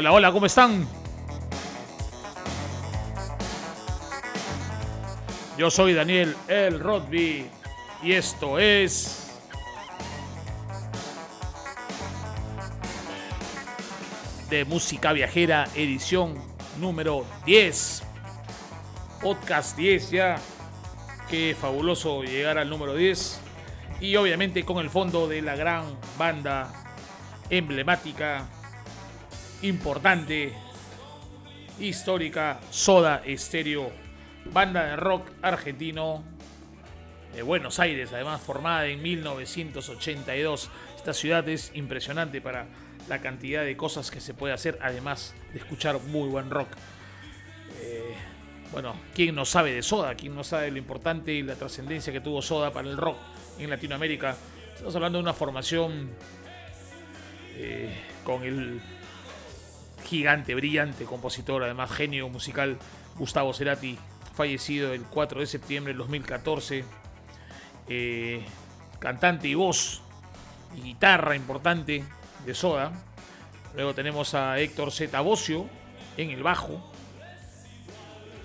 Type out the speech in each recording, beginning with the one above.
Hola, hola, ¿cómo están? Yo soy Daniel El Rodby y esto es de música viajera edición número 10. Podcast 10 ya. Qué fabuloso llegar al número 10. Y obviamente con el fondo de la gran banda emblemática, importante, histórica, Soda Stereo, banda de rock argentino de Buenos Aires, además formada en 1982. Esta ciudad es impresionante para la cantidad de cosas que se puede hacer, además de escuchar muy buen rock. Eh, bueno, ¿quién no sabe de Soda? ¿Quién no sabe lo importante y la trascendencia que tuvo Soda para el rock en Latinoamérica? Estamos hablando de una formación eh, con el gigante, brillante compositor, además genio musical, Gustavo Cerati, fallecido el 4 de septiembre del 2014. Eh, cantante y voz y guitarra importante de Soda. Luego tenemos a Héctor Z. Bocio en el bajo.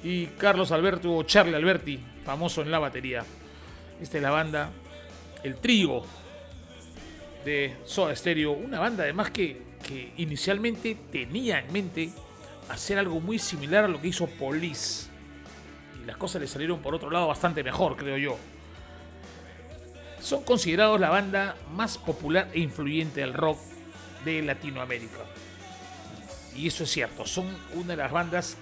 Y Carlos Alberto o Charlie Alberti, famoso en la batería. Esta es la banda, el trío de Soda Stereo. Una banda además que, que inicialmente tenía en mente hacer algo muy similar a lo que hizo Police. Y las cosas le salieron por otro lado bastante mejor, creo yo. Son considerados la banda más popular e influyente del rock de Latinoamérica. Y eso es cierto, son una de las bandas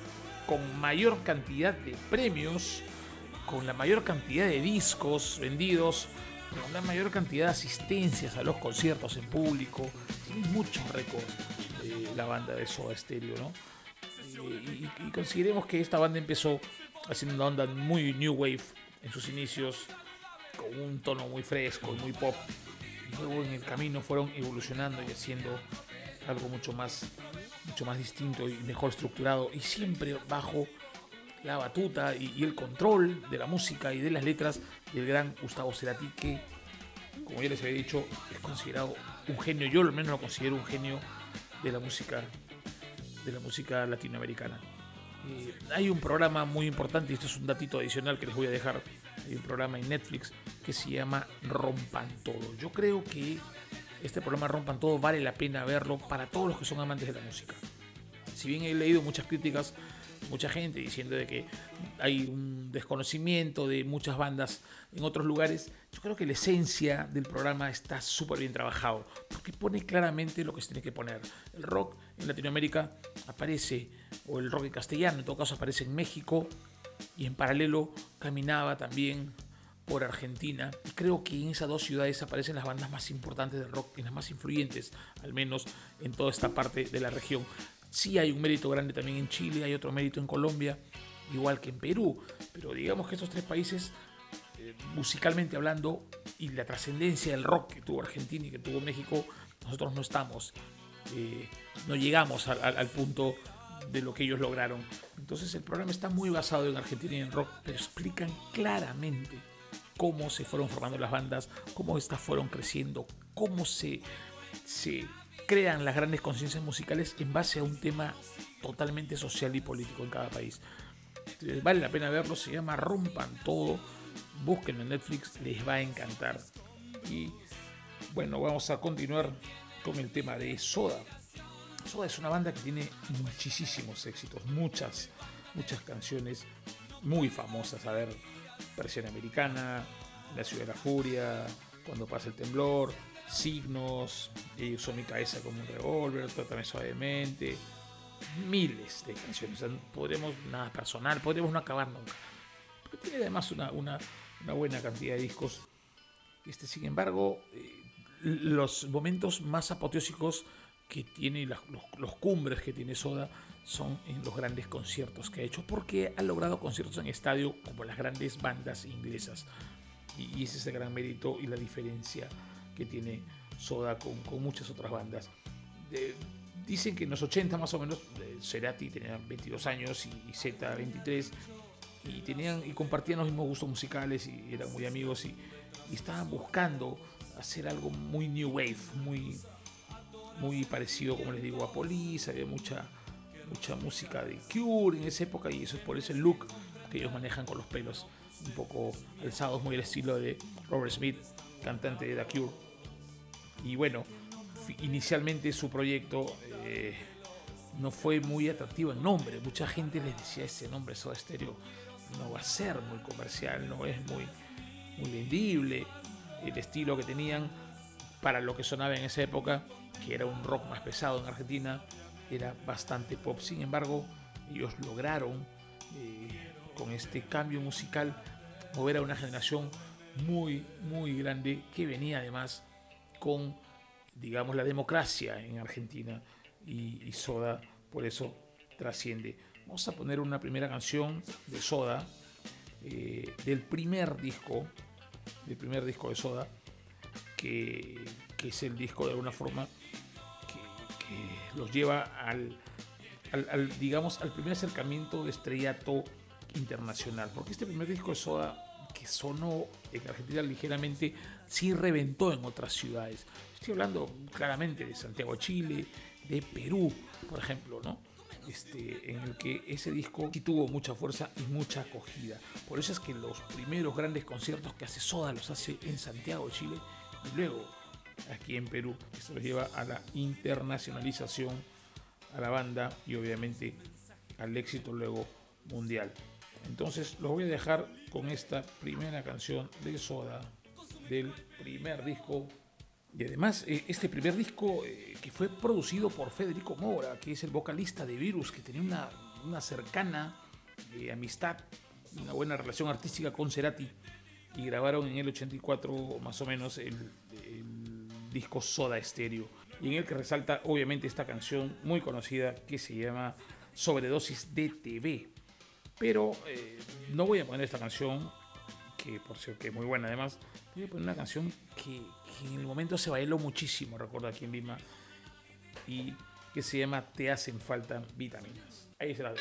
con mayor cantidad de premios, con la mayor cantidad de discos vendidos, con la mayor cantidad de asistencias a los conciertos en público. Tiene muchos récords la banda de Soda Stereo, ¿no? Y, y, consideremos que esta banda empezó haciendo una onda muy new wave en sus inicios, con un tono muy fresco y muy pop. Y luego en el camino fueron evolucionando y haciendo algo mucho más, mucho más distinto y mejor estructurado y siempre bajo la batuta y, el control de la música y de las letras del gran Gustavo Cerati que, como ya les había dicho, es considerado un genio, yo al menos lo considero un genio de la música de la música latinoamericana. Eh, hay un programa muy importante, y esto es un datito adicional que les voy a dejar, hay un programa en Netflix que se llama Rompan Todo. Yo creo que este programa Rompan Todo vale la pena verlo para todos los que son amantes de la música. Si bien he leído muchas críticas, mucha gente diciendo de que hay un desconocimiento de muchas bandas en otros lugares, yo creo que la esencia del programa está súper bien trabajado, porque pone claramente lo que se tiene que poner. El rock en Latinoamérica aparece, o el rock en castellano en todo caso aparece en México, y en paralelo caminaba también por Argentina. Y creo que en esas dos ciudades aparecen las bandas más importantes del rock y las más influyentes, al menos en toda esta parte de la región. Sí hay un mérito grande también en Chile, hay otro mérito en Colombia, igual que en Perú, pero digamos que estos tres países, eh, musicalmente hablando, y la trascendencia del rock que tuvo Argentina y que tuvo México, nosotros no estamos, eh, no llegamos al, al, punto de lo que ellos lograron. Entonces el programa está muy basado en Argentina y en rock, pero explican claramente cómo se fueron formando las bandas, cómo estas fueron creciendo, cómo se, se crean las grandes conciencias musicales en base a un tema totalmente social y político en cada país. Entonces, vale la pena verlo, se llama Rompan Todo, búsquenlo en Netflix, les va a encantar. Y bueno, vamos a continuar con el tema de Soda. Soda es una banda que tiene muchísimos éxitos, muchas, muchas canciones muy famosas. A ver, Versión Americana, La Ciudad de la Furia, Cuando pasa el temblor, Signos, y Usó mi cabeza como un revólver, Trátame suavemente. Miles de canciones. O sea, podremos, nada personal, podremos no acabar nunca. Pero tiene además una, una, buena cantidad de discos. Este, sin embargo, eh, los momentos más apoteósicos que tiene los, los, los, cumbres que tiene Soda son en los grandes conciertos que ha hecho, porque ha logrado conciertos en estadio como las grandes bandas inglesas. Y, y ese es el gran mérito y la diferencia que tiene Soda con, con muchas otras bandas. De, dicen que en los 80 más o menos, Cerati tenía 22 años y, y Z 23, y, tenían, y compartían los mismos gustos musicales y eran muy amigos y, y estaban buscando hacer algo muy new wave, muy muy parecido, como les digo, a Police, había mucha, mucha música de Cure en esa época y eso es por ese look que ellos manejan con los pelos un poco alzados, muy al estilo de Robert Smith, cantante de The Cure. Y bueno, inicialmente su proyecto eh, no fue muy atractivo en nombre. Mucha gente les decía ese nombre Soda Stereo no va a ser muy comercial, no es muy, muy vendible. El estilo que tenían para lo que sonaba en esa época, que era un rock más pesado en Argentina, era bastante pop. Sin embargo, ellos lograron eh, con este cambio musical mover a una generación muy, muy grande que venía además con, digamos, la democracia en Argentina y, Soda por eso trasciende. Vamos a poner una primera canción de Soda, eh, del primer disco, del primer disco de Soda, que, es el disco de alguna forma que, los lleva al, al, digamos, al primer acercamiento de estrellato internacional. Porque este primer disco de Soda, sonó en Argentina ligeramente, sí reventó en otras ciudades. Estoy hablando claramente de Santiago, Chile, de Perú, por ejemplo, ¿no? Este, en el que ese disco tuvo mucha fuerza y mucha acogida. Por eso es que los primeros grandes conciertos que hace Soda los hace en Santiago, Chile, y luego aquí en Perú. Eso los lleva a la internacionalización a la banda y obviamente al éxito luego mundial. Entonces los voy a dejar con esta primera canción de Soda del primer disco. Y además eh, este primer disco eh, que fue producido por Federico Mora, que es el vocalista de Virus, que tenía una, una cercana eh, amistad, una buena relación artística con Cerati. Y grabaron en el 84 más o menos el, el disco Soda Stereo. Y en el que resalta obviamente esta canción muy conocida que se llama Sobredosis de TV. Pero eh, no voy a poner esta canción, que por cierto que es muy buena además, voy a poner una canción que, en el momento se bailó muchísimo, recuerdo aquí en Lima, y que se llama Te hacen falta vitaminas. Ahí se dejo.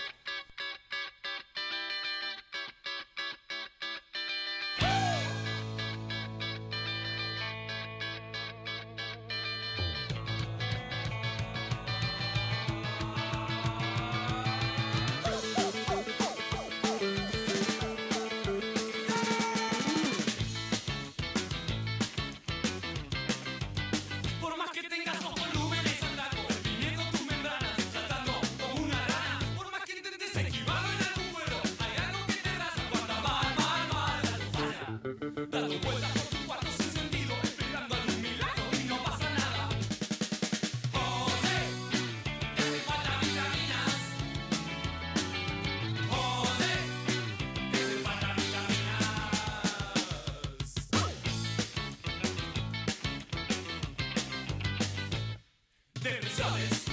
There is others.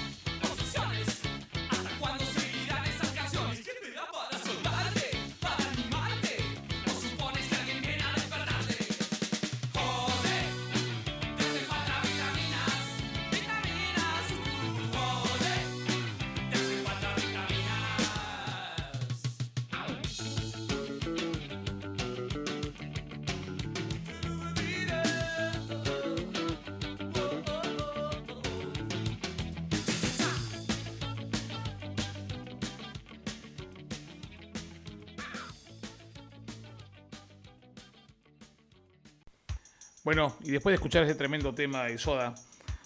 Bueno, y después de escuchar ese tremendo tema de Soda,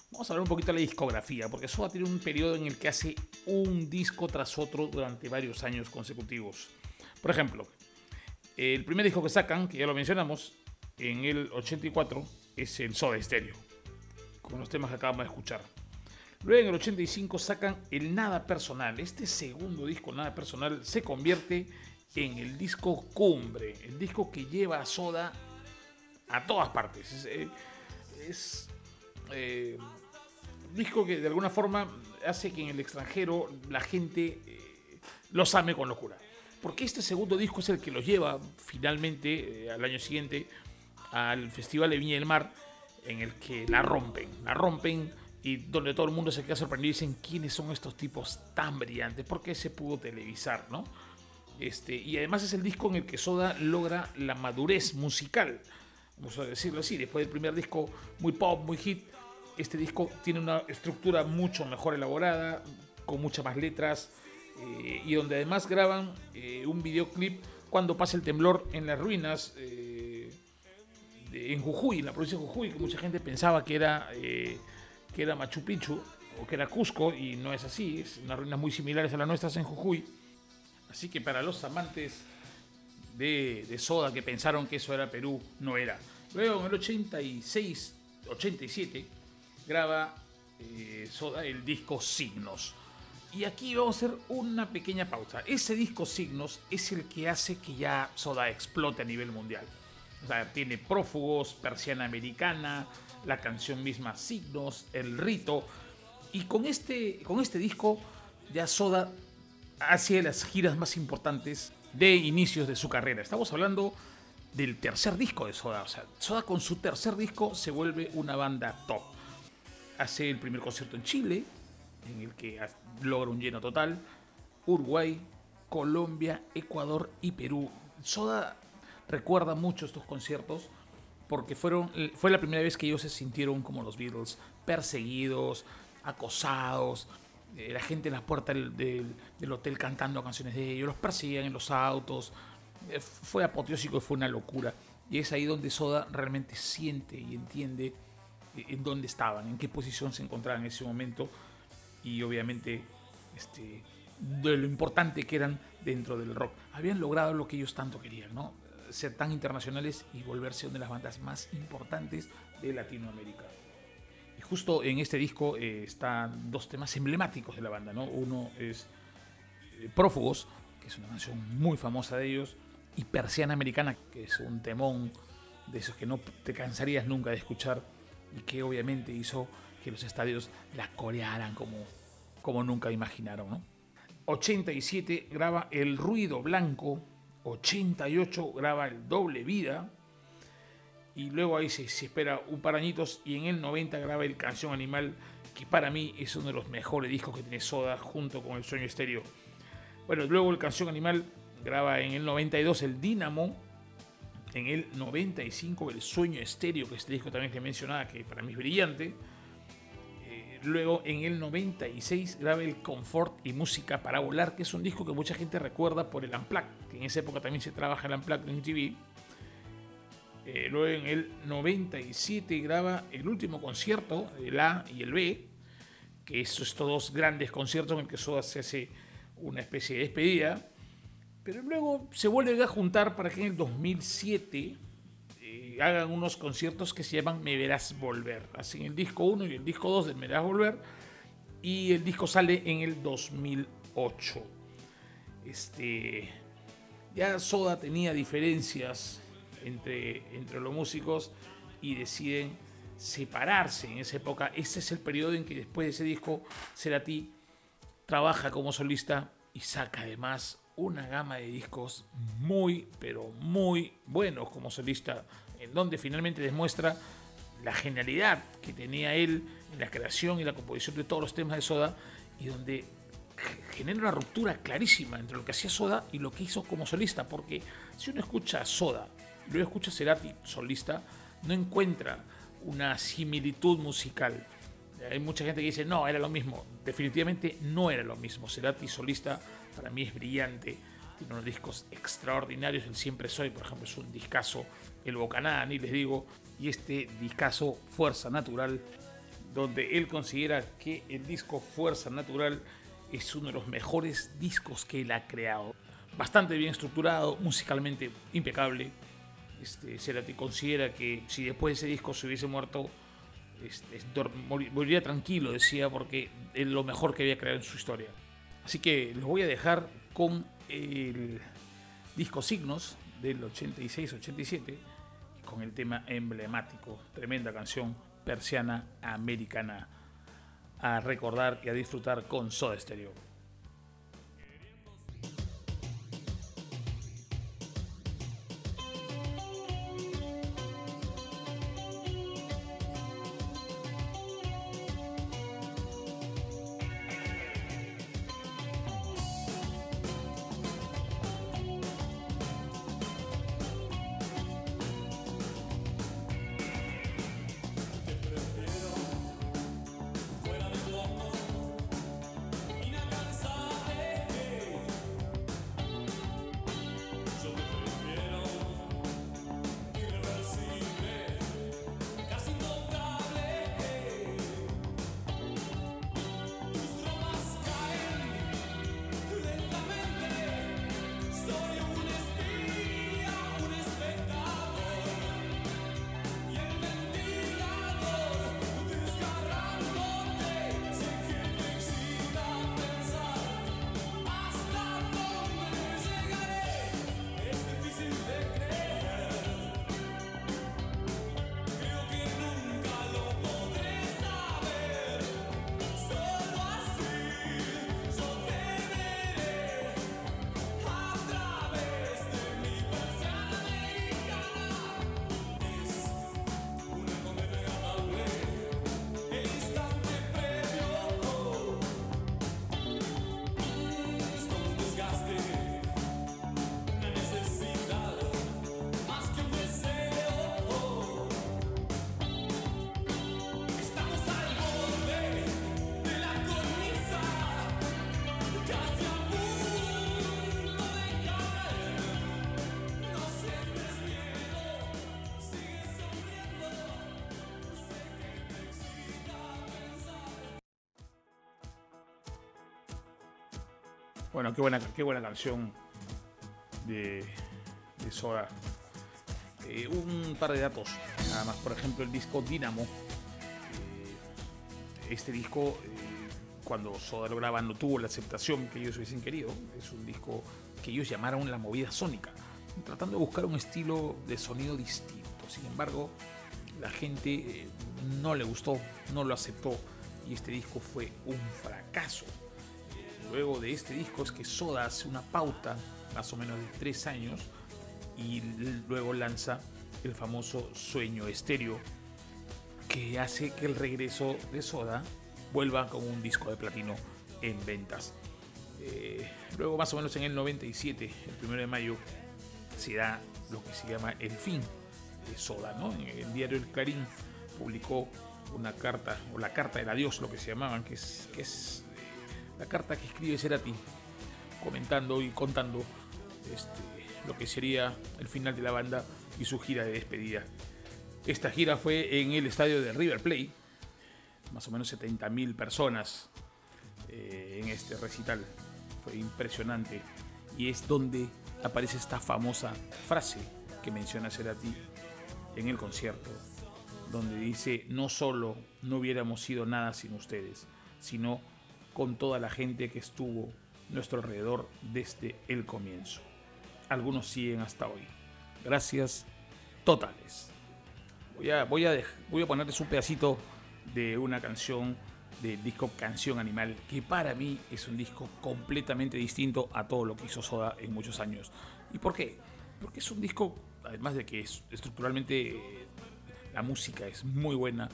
vamos a hablar un poquito de la discografía, porque Soda tiene un periodo en el que hace un disco tras otro durante varios años consecutivos. Por ejemplo, el primer disco que sacan, que ya lo mencionamos, en el 84, es el Soda Stereo, con los temas que acabamos de escuchar. Luego en el 85 sacan el Nada Personal. Este segundo disco, Nada Personal, se convierte en el disco cumbre, el disco que lleva a Soda a todas partes. Es, un eh, eh, disco que de alguna forma hace que en el extranjero la gente eh, los ame con locura. Porque este segundo disco es el que los lleva finalmente al año siguiente al Festival de Viña del Mar, en el que la rompen, la rompen y donde todo el mundo se queda sorprendido y dicen quiénes son estos tipos tan brillantes, por qué se pudo televisar, ¿no? Este, y además es el disco en el que Soda logra la madurez musical vamos a decirlo así, después del primer disco muy pop, muy hit, este disco tiene una estructura mucho mejor elaborada, con muchas más letras, eh, y donde además graban eh, un videoclip cuando pasa el temblor en las ruinas eh, en Jujuy, en la provincia de Jujuy, que mucha gente pensaba que era, que era Machu Picchu o que era Cusco, y no es así, es unas ruinas muy similares a las nuestras en Jujuy. Así que para los amantes de, de Soda que pensaron que eso era Perú, no era. Luego en el 86, 87, graba Soda el disco Signos y aquí vamos a hacer una pequeña pausa. Ese disco Signos es el que hace que ya Soda explote a nivel mundial. O sea, tiene Prófugos, Persiana Americana, la canción misma Signos, El Rito. Y con este, con este disco ya Soda hace las giras más importantes de inicios de su carrera. Estamos hablando del tercer disco de Soda. O sea, Soda con su tercer disco se vuelve una banda top. Hace el primer concierto en Chile, en el que logra un lleno total. Uruguay, Colombia, Ecuador y Perú. Soda recuerda mucho estos conciertos porque fueron, fue la primera vez que ellos se sintieron como los Beatles, perseguidos, acosados, eh, la gente en las puertas del, hotel cantando canciones de ellos, los perseguían en los autos, eh, fue apoteósico y fue una locura. Y es ahí donde Soda realmente siente y entiende eh, en dónde estaban, en qué posición se encontraban en ese momento y obviamente este, de lo importante que eran dentro del rock. Habían logrado lo que ellos tanto querían, ¿no? Ser tan internacionales y volverse una de las bandas más importantes de Latinoamérica. Y justo en este disco eh, están dos temas emblemáticos de la banda, ¿no? Uno es eh, Prófugos, que es una canción muy famosa de ellos, y Persiana Americana, que es un temón de esos que no te cansarías nunca de escuchar y que obviamente hizo que los estadios la corearan como, como nunca imaginaron. 87 graba El Ruido Blanco, 88 graba El Doble Vida, y luego ahí se, espera un par añitos, y en el 90 graba El Canción Animal, que para mí es uno de los mejores discos que tiene Soda junto con El Sueño Estéreo. Bueno, luego El Canción Animal graba en el 92 El Dínamo, en el 95 El Sueño Estéreo, que este disco también que mencionaba, que para mí es brillante. Luego en el 96 graba el Confort y Música para Volar, que es un disco que mucha gente recuerda por el Unplugged, que en esa época también se trabaja el Unplugged en TV. Eh, luego en el 97 graba el último concierto, el A y el B, que es estos dos grandes conciertos en el que Soda se hace una especie de despedida. Pero luego se vuelve a juntar para que en el 2007 hagan unos conciertos que se llaman Me Verás Volver. Hacen el disco 1 y el disco 2 de Me Verás Volver. Y el disco sale en el 2008. Este, ya Soda tenía diferencias entre, entre los músicos y deciden separarse en esa época. Ese es el periodo en que después de ese disco, Cerati trabaja como solista y saca además una gama de discos muy, pero muy buenos como solista en donde finalmente demuestra la genialidad que tenía él en la creación y la composición de todos los temas de Soda y donde genera una ruptura clarísima entre lo que hacía Soda y lo que hizo como solista, porque si uno escucha Soda y luego escucha Cerati solista, no encuentra una similitud musical. Hay mucha gente que dice, no, era lo mismo. Definitivamente no era lo mismo. Cerati solista para mí es brillante, tiene unos discos extraordinarios. El Siempre Soy, por ejemplo, es un discazo el Bocaná, ni les digo, y este discazo Fuerza Natural, donde él considera que el disco Fuerza Natural es uno de los mejores discos que él ha creado. Bastante bien estructurado, musicalmente impecable. Este, Cerati considera que si después de ese disco se hubiese muerto, este, moriría tranquilo, decía, porque es lo mejor que había creado en su historia. Así que los voy a dejar con el disco Signos del 86-87 con el tema emblemático, tremenda canción persiana americana a recordar y a disfrutar con Soda Stereo. Bueno, qué buena, qué buena canción de, Soda. Eh, un par de datos, nada más. Por ejemplo, el disco Dynamo. Eh, este disco, eh, cuando Soda lo no tuvo la aceptación que ellos hubiesen querido. Es un disco que ellos llamaron la movida sónica, tratando de buscar un estilo de sonido distinto. Sin embargo, la gente no le gustó, no lo aceptó y este disco fue un fracaso. Luego de este disco es que Soda hace una pauta, más o menos de tres años, y luego lanza el famoso Sueño Estéreo, que hace que el regreso de Soda vuelva como un disco de platino en ventas. Eh, luego, más o menos en el 97, el 1 de mayo, se da lo que se llama el fin de Soda. ¿no? En el diario El Clarín publicó una carta, o la carta del adiós, lo que se llamaban, que es, que es la carta que escribe Cerati, comentando y contando este, lo que sería el final de la banda y su gira de despedida. Esta gira fue en el estadio de River Plate, más o menos 70.000 personas eh, en este recital. Fue impresionante y es donde aparece esta famosa frase que menciona Cerati en el concierto, donde dice, no solo no hubiéramos sido nada sin ustedes, sino con toda la gente que estuvo a nuestro alrededor desde el comienzo. Algunos siguen hasta hoy. Gracias totales. Voy a, voy a, voy a ponerles un pedacito de una canción del disco Canción Animal, que para mí es un disco completamente distinto a todo lo que hizo Soda en muchos años. ¿Y por qué? Porque es un disco, además de que es estructuralmente la música es muy buena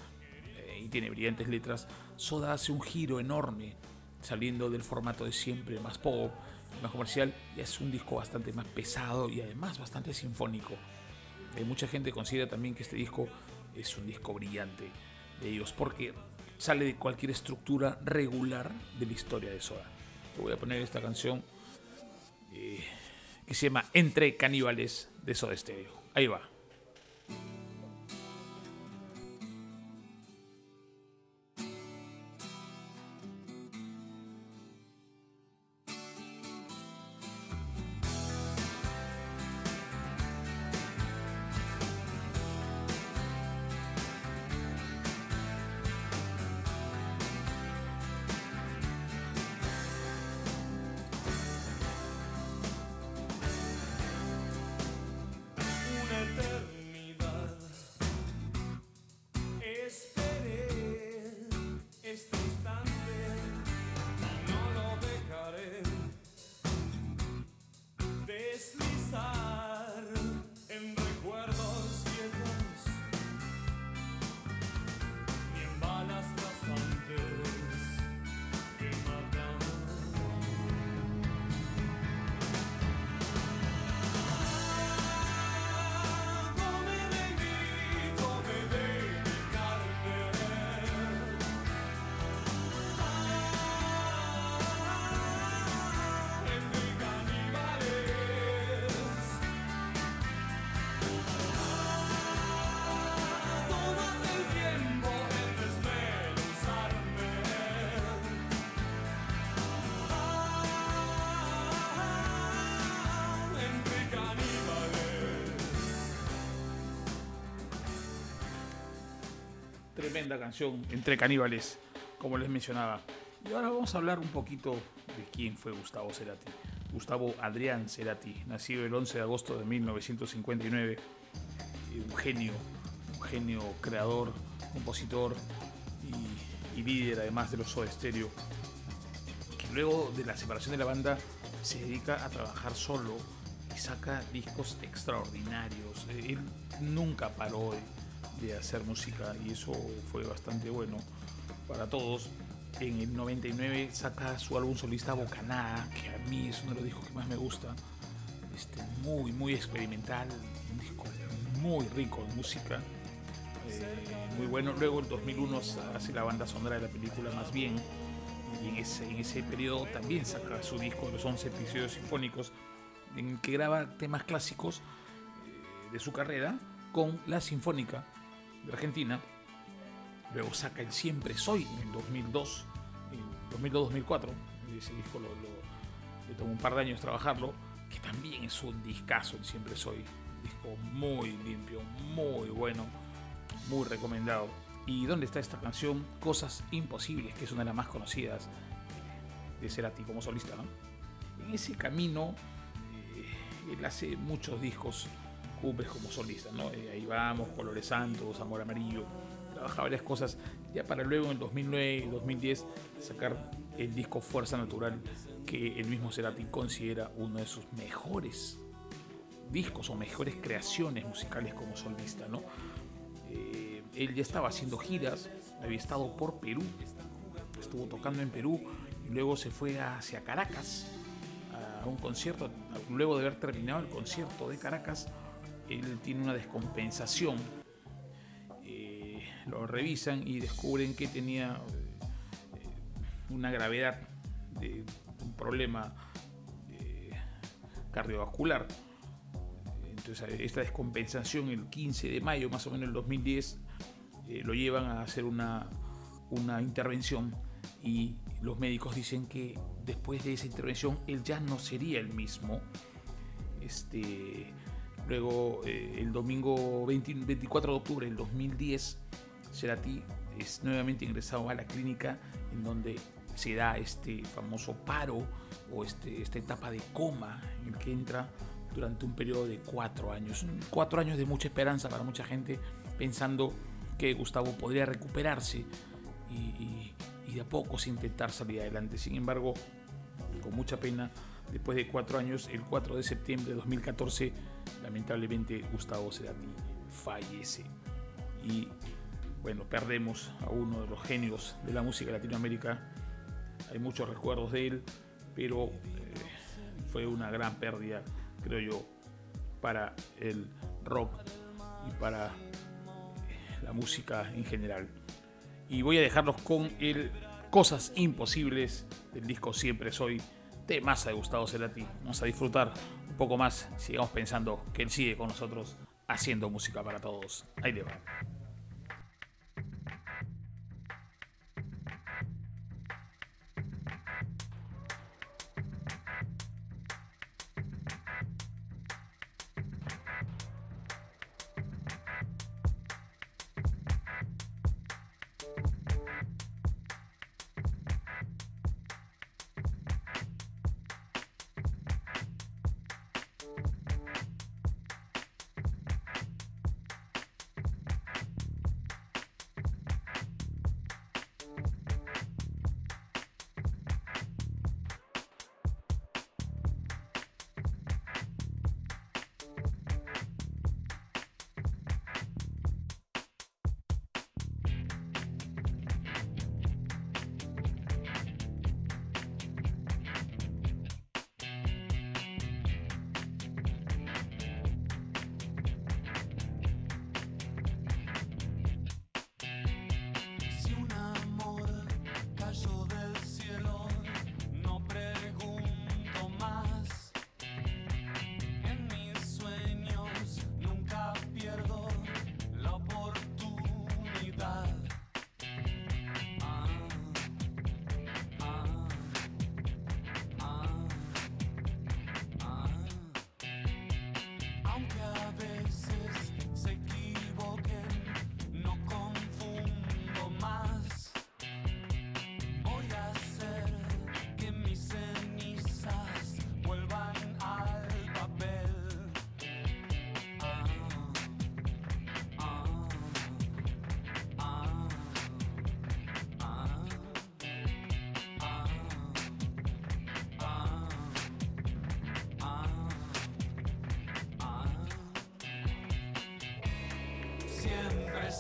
eh, y tiene brillantes letras, Soda hace un giro enorme, saliendo del formato de siempre, más pop, más comercial, y es un disco bastante más pesado y además bastante sinfónico. Eh, mucha gente considera también que este disco es un disco brillante de ellos, porque sale de cualquier estructura regular de la historia de Soda. Te voy a poner esta canción eh, que se llama Entre Caníbales de Soda Stereo. Ahí va. Tremenda canción entre caníbales, como les mencionaba. Y ahora vamos a hablar un poquito de quién fue Gustavo Cerati. Gustavo Adrián Cerati, nacido el 11 de agosto de 1959, un genio, un genio creador, compositor y, líder además de los Soda Stereo, que luego de la separación de la banda se dedica a trabajar solo y saca discos extraordinarios. Él nunca paró de hacer música y eso fue bastante bueno para todos. En el 99 saca su álbum solista Bocanada, que a mí es uno de los discos que más me gusta. Este, muy, muy experimental, un disco muy rico de música, eh, muy bueno. Luego en 2001 hace la banda sonora de la película Más Bien, y en ese, en ese periodo también saca su disco de los 11 episodios sinfónicos, en el que graba temas clásicos eh, de su carrera con la Sinfónica de Argentina. Luego saca el Siempre Soy en el 2002, en 2002-2004. Ese disco lo, le tomó un par de años trabajarlo, que también es un discazo, siempre soy. disco muy limpio, muy bueno, muy recomendado. ¿Y dónde está esta canción? Cosas Imposibles, que es una de las más conocidas de Cerati como solista, ¿no? En ese camino, eh, él hace muchos discos como solista, ¿no? Eh, ahí vamos, Colores Santos, Amor Amarillo, trabaja varias cosas, ya para luego en 2009 y 2010 sacar el disco Fuerza Natural, que el mismo Cerati considera uno de sus mejores discos o mejores creaciones musicales como solista, ¿no? Eh, él ya estaba haciendo giras, había estado por Perú, estuvo tocando en Perú y luego se fue hacia Caracas a un concierto, luego de haber terminado el concierto de Caracas, él tiene una descompensación. Eh, lo revisan y descubren que tenía eh, una gravedad de un problema eh, cardiovascular. Entonces, esta descompensación el 15 de mayo, más o menos el 2010, lo llevan a hacer una, una intervención y los médicos dicen que después de esa intervención él ya no sería el mismo. Este, Luego, eh, el domingo 24 de octubre del 2010, Cerati es nuevamente ingresado a la clínica en donde se da este famoso paro o este, esta etapa de coma en que entra durante un periodo de cuatro años. Cuatro años de mucha esperanza para mucha gente, pensando que Gustavo podría recuperarse y, y de a poco intentar salir adelante. Sin embargo, con mucha pena, después de cuatro años, el 4 de septiembre de 2014, lamentablemente Gustavo Cerati fallece. Y bueno, perdemos a uno de los genios de la música de Latinoamérica. Hay muchos recuerdos de él, pero eh, fue una gran pérdida, creo yo, para el rock y para la música en general. Y voy a dejarlos con el Cosas Imposibles del disco Siempre Soy más de Gustavo Cerati. Vamos a disfrutar un poco más. Sigamos pensando que él sigue con nosotros haciendo música para todos. Ahí le va.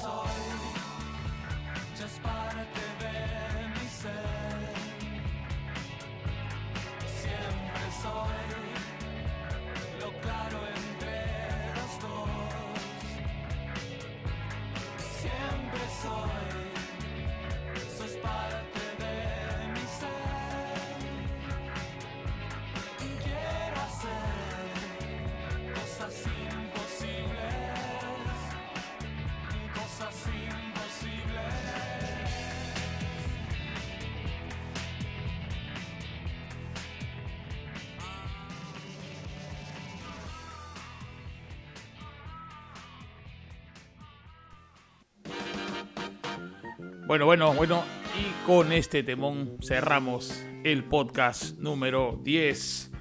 Cosas Bueno, bueno, bueno. Y con este temón cerramos el podcast número 10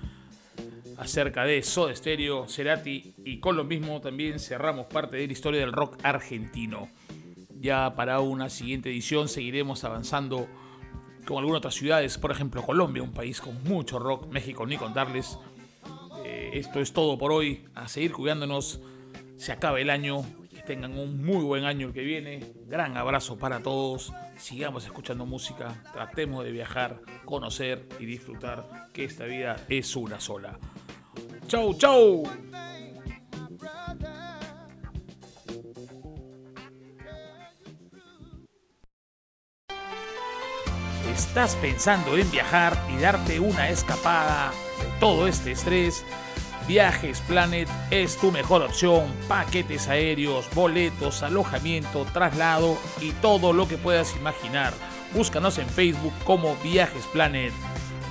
acerca de Soda Stereo, Cerati y con lo mismo también cerramos parte de la historia del rock argentino. Ya para una siguiente edición seguiremos avanzando con algunas otras ciudades, por ejemplo Colombia, un país con mucho rock, México ni contarles. Eh, esto es todo por hoy, a seguir cuidándonos, se acaba el año, tengan un muy buen año el que viene, gran abrazo para todos, sigamos escuchando música, tratemos de viajar, conocer y disfrutar que esta vida es una sola. Chau, chau. ¿Estás pensando en viajar y darte una escapada de todo este estrés? Viajes Planet es tu mejor opción. Paquetes aéreos, boletos, alojamiento, traslado y todo lo que puedas imaginar. Búscanos en Facebook como Viajes Planet,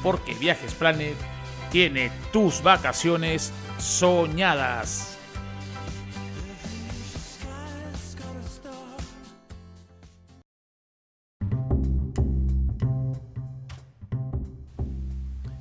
porque Viajes Planet tiene tus vacaciones soñadas.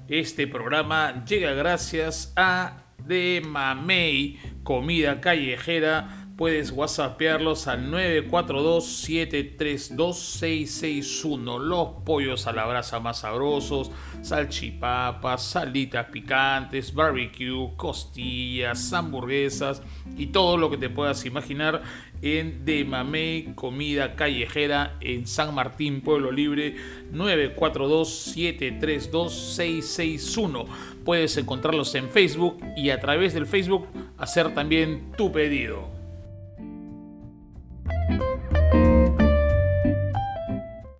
Este programa llega gracias a De Mamey, comida callejera. Puedes whatsappearlos al 942-732-661. Los pollos a la brasa más sabrosos, salchipapas, salitas picantes, barbecue, costillas, hamburguesas y todo lo que te puedas imaginar en De Mamey, comida callejera en San Martín, Pueblo Libre, 942-732-661. Puedes encontrarlos en Facebook y a través del Facebook hacer también tu pedido.